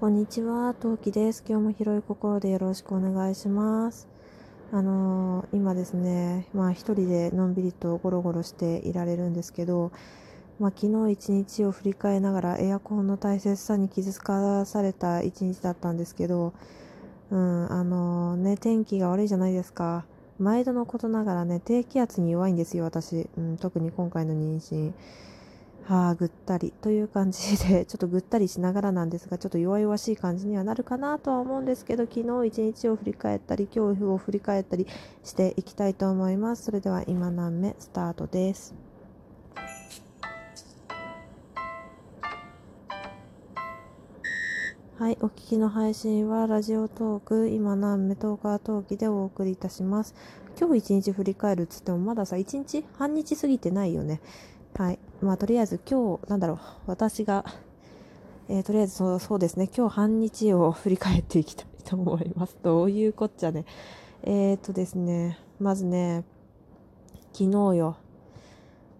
こんにちは、トウキです。今日も広い心でよろしくお願いします。あのー、今ですね、まあ一人でのんびりとゴロゴロしていられるんですけど、まあ昨日一日を振り返りながらエアコンの大切さに気づかされた一日だったんですけど、うん、あのー、ね、天気が悪いじゃないですか。毎度のことながらね、低気圧に弱いんですよ、私。うん、特に今回の妊娠。はあ、ぐったりという感じで、ちょっとぐったりしながらなんですが、ちょっと弱々しい感じにはなるかなとは思うんですけど、昨日一日を振り返ったり、今日を振り返ったりしていきたいと思います。それでは今何目スタートです。はい、お聞きの配信はラジオトーク、今何目トーカートーキでお送りいたします。今日一日振り返るっつってもまださ、一日半日過ぎてないよね。はい。まあ、とりあえず今日、なんだろう、私が、えー、とりあえずそうそうですね、今日半日を振り返っていきたいと思います。どういうこっちゃね。えっ、とですね、まずね、昨日よ。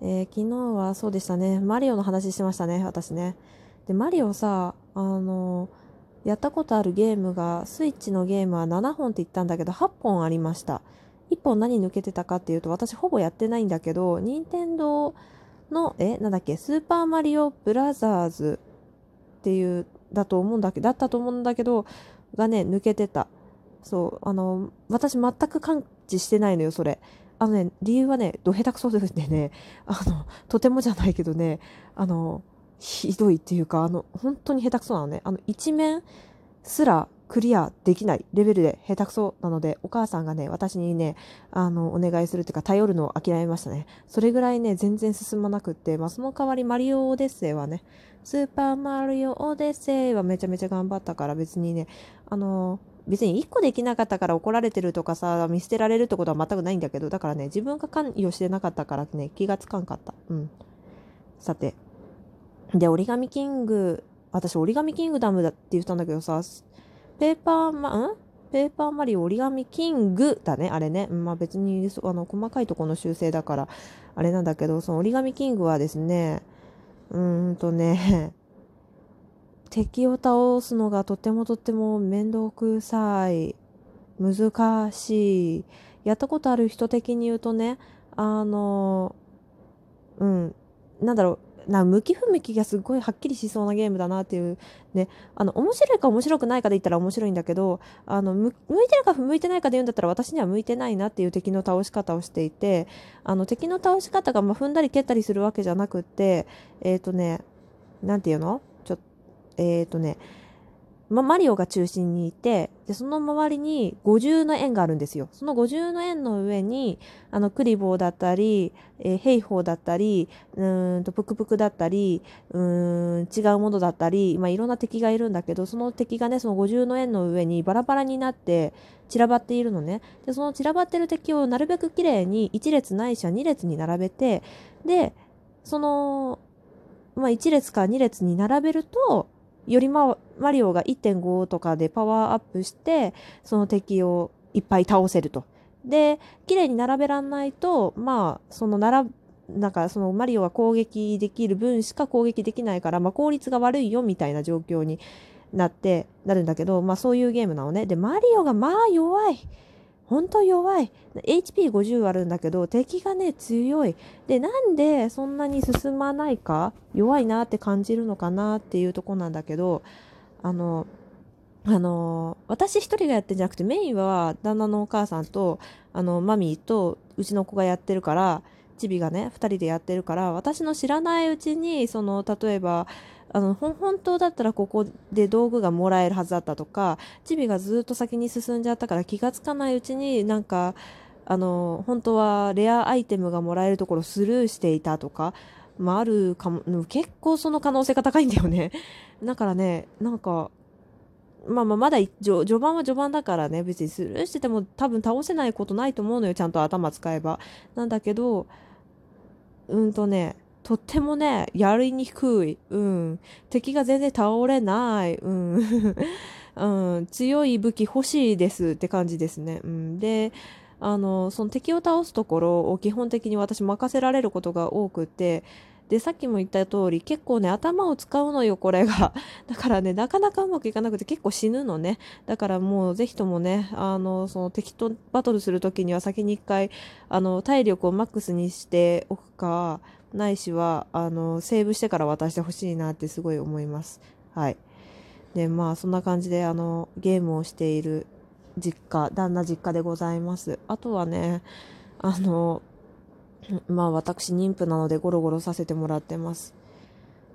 えー、昨日はそうでしたね、マリオの話してましたね、私ね。で、マリオさ、あのやったことあるゲームが、スイッチのゲームは7本って言ったんだけど、8本ありました。1本何抜けてたかっていうと、私ほぼやってないんだけど、任天堂の、え、なんだっけ、スーパーマリオブラザーズっていう、だと思うんだけど、だったと思うんだけど、がね、抜けてた。そう、あの、私全く感知してないのよ、それ。あのね、理由はね、ど下手くそでね、あの、とてもじゃないけどね、あの、ひどいっていうか、あの、本当に下手くそなのね。あの、一面すらクリアできないレベルで下手くそなので、お母さんがね、私にね、あの、お願いするっていうか、頼るのを諦めましたね。それぐらいね、全然進まなくって、まあ、その代わりマリオオデッセイはね、スーパーマリオオデッセイはめちゃめちゃ頑張ったから別にね、あの、別に1個できなかったから怒られてるとかさ、見捨てられるってことは全くないんだけど、だからね、自分が関与してなかったからね、気がつかんかった。うん。さて。で、折り紙キング、私折り紙キングダムだって言ったんだけどさ、ペーパーマ、ん？ペーパーマリオ折り紙キングだね、あれね。まあ別にあの細かいとこの修正だから、あれなんだけど、その折り紙キングはですね、うーんとね、敵を倒すのがとってもとっても面倒くさい、難しい。やったことある人的に言うとね、あの、うん、なんだろう、な向き不向きがすごいはっきりしそうなゲームだなっていうね。あの面白いか面白くないかで言ったら面白いんだけどあの向いてるか向いてないかで言うんだったら私には向いてないなっていう敵の倒し方をしていてあの敵の倒し方がま踏んだり蹴ったりするわけじゃなくってえっ、ー、とね何て言うの？ちょえっ、ー、とねま、マリオが中心にいて、で、その周りに五重の円があるんですよ。その五重の円の上に、あの、クリボーだったり、えー、ヘイホーだったり、うんと、プクプクだったり、うん、違うものだったり、まあ、いろんな敵がいるんだけど、その敵がね、その五重の円の上にバラバラになって散らばっているのね。で、その散らばってる敵をなるべく綺麗に1列ないしは2列に並べて、で、その、まあ、1列か2列に並べると、よりまマリオが1.5とかでパワーアップして、その敵をいっぱい倒せると。で、綺麗に並べらんないと、まあ、その並なんかそのマリオが攻撃できる分しか攻撃できないから、まあ、効率が悪いよみたいな状況になって、なるんだけど、まあそういうゲームなのね。で、マリオがまあ弱い。本当弱い。HP50 あるんだけど、敵がね、強い。で、なんでそんなに進まないか、弱いなって感じるのかなっていうとこなんだけど、あの、あの、私一人がやってんじゃなくて、メインは旦那のお母さんと、あの、マミーとうちの子がやってるから、チビがね、2人でやってるから、私の知らないうちに、その、例えば、あの本当だったらここで道具がもらえるはずだったとかチビがずっと先に進んじゃったから気がつかないうちになんかあの本当はレアアイテムがもらえるところスルーしていたとか、まあ、あるかも結構その可能性が高いんだよね だからねなんかまあまあまだ序盤は序盤だからね別にスルーしてても多分倒せないことないと思うのよちゃんと頭使えばなんだけどうんとねとってもね、やりにくい。うん。敵が全然倒れない。うん。うん、強い武器欲しいですって感じですね。うん。で、あの、その敵を倒すところを基本的に私任せられることが多くて、でさっきも言った通り結構ね頭を使うのよこれが。だからねなかなかうまくいかなくて結構死ぬのね。だからもうぜひともねあのその敵とバトルする時には先に一回あの体力をマックスにしておくかないしはあのセーブしてから渡してほしいなってすごい思います。はい。でまあそんな感じであのゲームをしている実家旦那実家でございます。あとはねあのまあ私妊婦なのでゴロゴロさせてもらってます。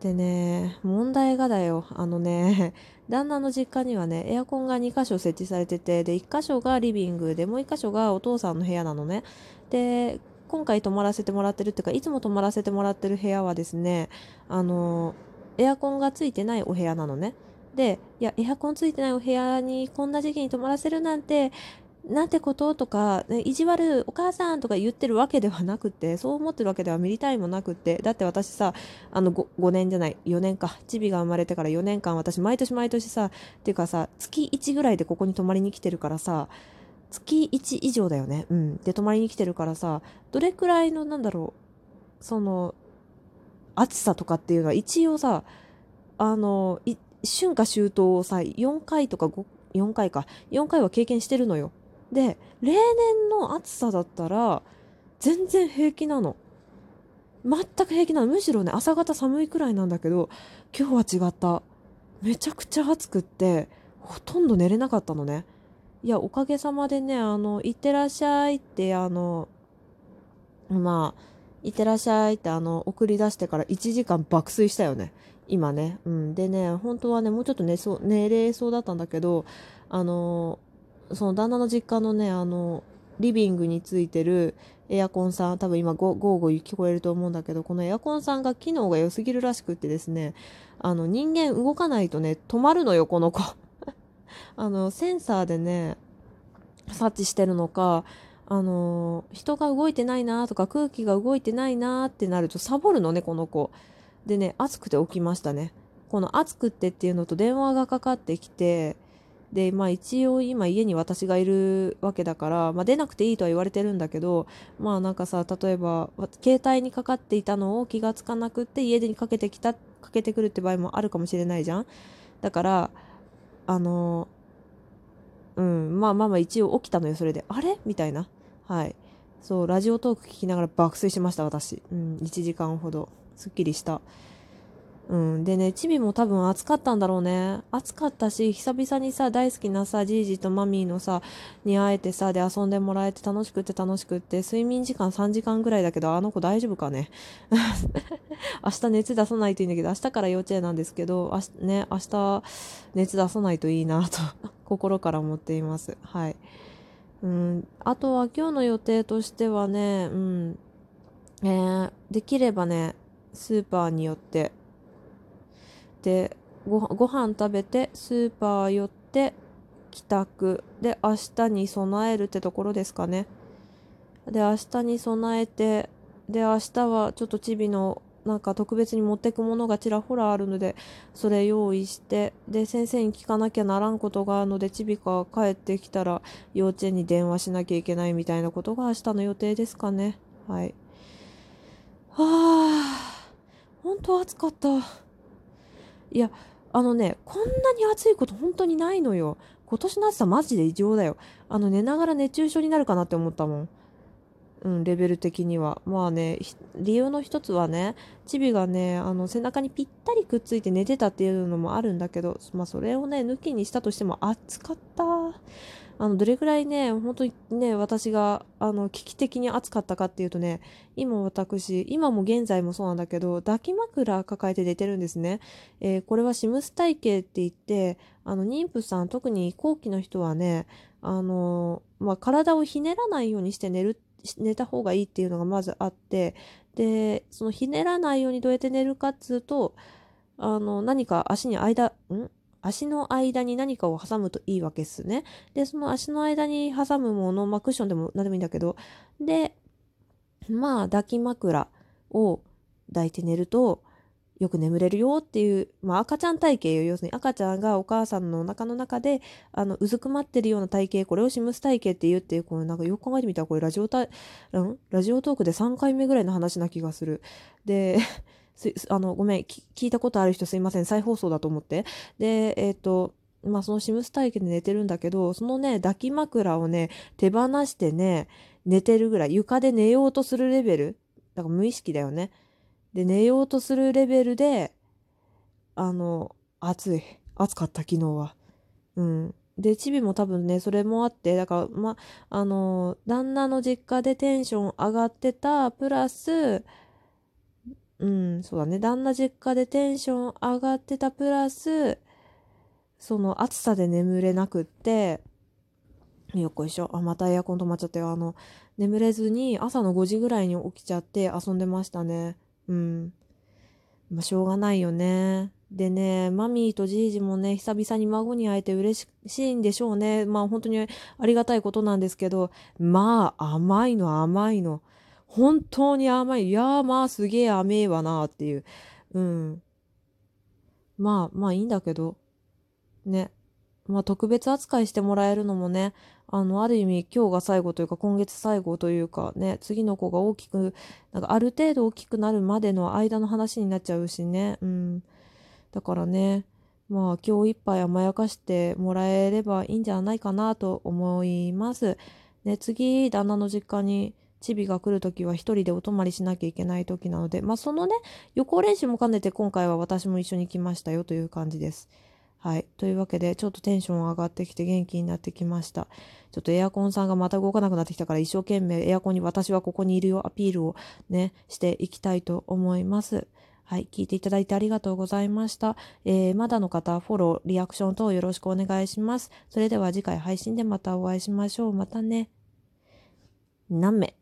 でね問題がだよ。あのね旦那の実家にはねエアコンが2箇所設置されててで1箇所がリビングでもう1箇所がお父さんの部屋なのね。で今回泊まらせてもらってるっていうかいつも泊まらせてもらってる部屋はですねあのエアコンがついてないお部屋なのね。でいやエアコンついてないお部屋にこんな時期に泊まらせるなんてなんてこと？とか、ね、意地悪お母さんとか言ってるわけではなくてそう思ってるわけではミリ単位もなくてだって私さあの 5, 5年じゃない4年かチビが生まれてから4年間私毎年毎年さっていうかさ月1ぐらいでここに泊まりに来てるからさ月1以上だよね。うん。で、泊まりに来てるからさ、どれくらいの、なんだろう、その、暑さとかっていうのは一応さ、あの、春夏秋冬をさ、4回とか5、4回か、4回は経験してるのよ。で、例年の暑さだったら、全然平気なの。全く平気なの。むしろね、朝方寒いくらいなんだけど、今日は違った。めちゃくちゃ暑くって、ほとんど寝れなかったのね。いや、おかげさまでね、あの、いってらっしゃいって、あの、まあ、いってらっしゃいって、あの、送り出してから1時間爆睡したよね。今ね。うん。でね、本当はね、もうちょっと寝そう、寝れそうだったんだけど、あの、その旦那の実家のね、あの、リビングについてるエアコンさん、多分今ゴーゴー聞こえると思うんだけど、このエアコンさんが機能が良すぎるらしくってですね、あの、人間動かないとね、止まるのよ、この子。あのセンサーでね察知してるのかあの人が動いてないなとか空気が動いてないなってなるとサボるのねこの子でね暑くて起きましたねこの暑くてっていうのと電話がかかってきてでまあ一応今家に私がいるわけだから、まあ、出なくていいとは言われてるんだけどまあなんかさ例えば携帯にかかっていたのを気がつかなくって家にかけてきたかけてくるって場合もあるかもしれないじゃんだからあのうん、まあまあまあ一応起きたのよ、それで。あれ？みたいな。はい。そう、ラジオトーク聞きながら爆睡しました、私。うん、1時間ほど。すっきりした。うん。でね、チビも多分暑かったんだろうね。暑かったし、久々にさ、大好きなさ、じいじとマミーのさ、に会えてさ、で遊んでもらえて楽しくって楽しくって、睡眠時間3時間ぐらいだけど、あの子大丈夫かね？明日熱出さないといいんだけど、明日から幼稚園なんですけど、あしね、明日熱出さないといいなと、心から思っています。はい。うん、あとは今日の予定としてはね、うん、えー、できればね、スーパーによって。でごご飯食べてスーパー寄って帰宅。で明日に備えるってところですかね。で明日に備えてで明日はちょっとチビのなんか特別に持ってくものがちらほらあるのでそれ用意してで先生に聞かなきゃならんことがあるのでチビが帰ってきたら幼稚園に電話しなきゃいけないみたいなことが明日の予定ですかね。はい。はあ本当暑かった。いやあのねこんなに暑いこと本当にないのよ。今年の暑さマジで異常だよ。あの寝ながら熱中症になるかなって思ったもん。うん、レベル的には。まあね、理由の一つはね、チビがね、あの背中にぴったりくっついて寝てたっていうのもあるんだけど、まあそれをね、抜きにしたとしても暑かった。あのどれぐらいね、本当にね、私があの危機的に暑かったかっていうとね、今私、今も現在もそうなんだけど、抱き枕抱えて寝てるんですね。えー、これはシムス体型って言って、あの妊婦さん、特に後期の人はね、あのまあ、体をひねらないようにして寝るって寝た方がいいっていうのがまずあってでそのひねらないようにどうやって寝るかっつうとあの何か足に間ん？足の間に何かを挟むといいわけですね。で、その足の間に挟むもの、まあクッションでも何でもいいんだけど、で、まあ抱き枕を抱いて寝ると、よく眠れるよっていう、まあ、赤ちゃん体型よ。要するに赤ちゃんがお母さんのお腹の中で、あの、うずくまってるような体型、これをシムス体型って言うっていう、このなんかよく考えてみたら、これラジオた、うん？ラジオトークで3回目ぐらいの話な気がする。で、あのごめん聞いたことある人すいません。再放送だと思って。でえっ、ー、とまあそのシムス体験で寝てるんだけどそのね抱き枕をね手放してね寝てるぐらい床で寝ようとするレベル。だから無意識だよね。で寝ようとするレベルであの暑い暑かった昨日はうんで、チビも多分ね、それもあって、だから、ま、あの、旦那の実家でテンション上がってた、プラス、うん、そうだね、旦那実家でテンション上がってた、プラス、その暑さで眠れなくって、よっこいしょ。あ、またエアコン止まっちゃったよ。あの、眠れずに朝の5時ぐらいに起きちゃって遊んでましたね。うん。まあ、しょうがないよね。でね、マミーとジージもね、久々に孫に会えて嬉しいんでしょうね。まあ本当にありがたいことなんですけど、まあ甘いの甘いの。本当に甘い。いやーまあすげえ甘えわなっていう。うん。まあまあいいんだけど。ね。まあ特別扱いしてもらえるのもね、あの、ある意味今日が最後というか今月最後というかね、次の子が大きく、なんかある程度大きくなるまでの間の話になっちゃうしね。うん。だからね、まあ今日いっぱい甘やかしてもらえればいいんじゃないかなと思います。ね、次、旦那の実家にチビが来るときは一人でお泊まりしなきゃいけないときなので、まあそのね、予行練習も兼ねて今回は私も一緒に来ましたよという感じです。はい。というわけで、ちょっとテンション上がってきて元気になってきました。ちょっとエアコンさんがまた動かなくなってきたから一生懸命エアコンに私はここにいるよアピールをね、していきたいと思います。はい、聞いていただいてありがとうございました。えー、まだの方、フォロー、リアクション等よろしくお願いします。それでは次回配信でまたお会いしましょう。またね。何名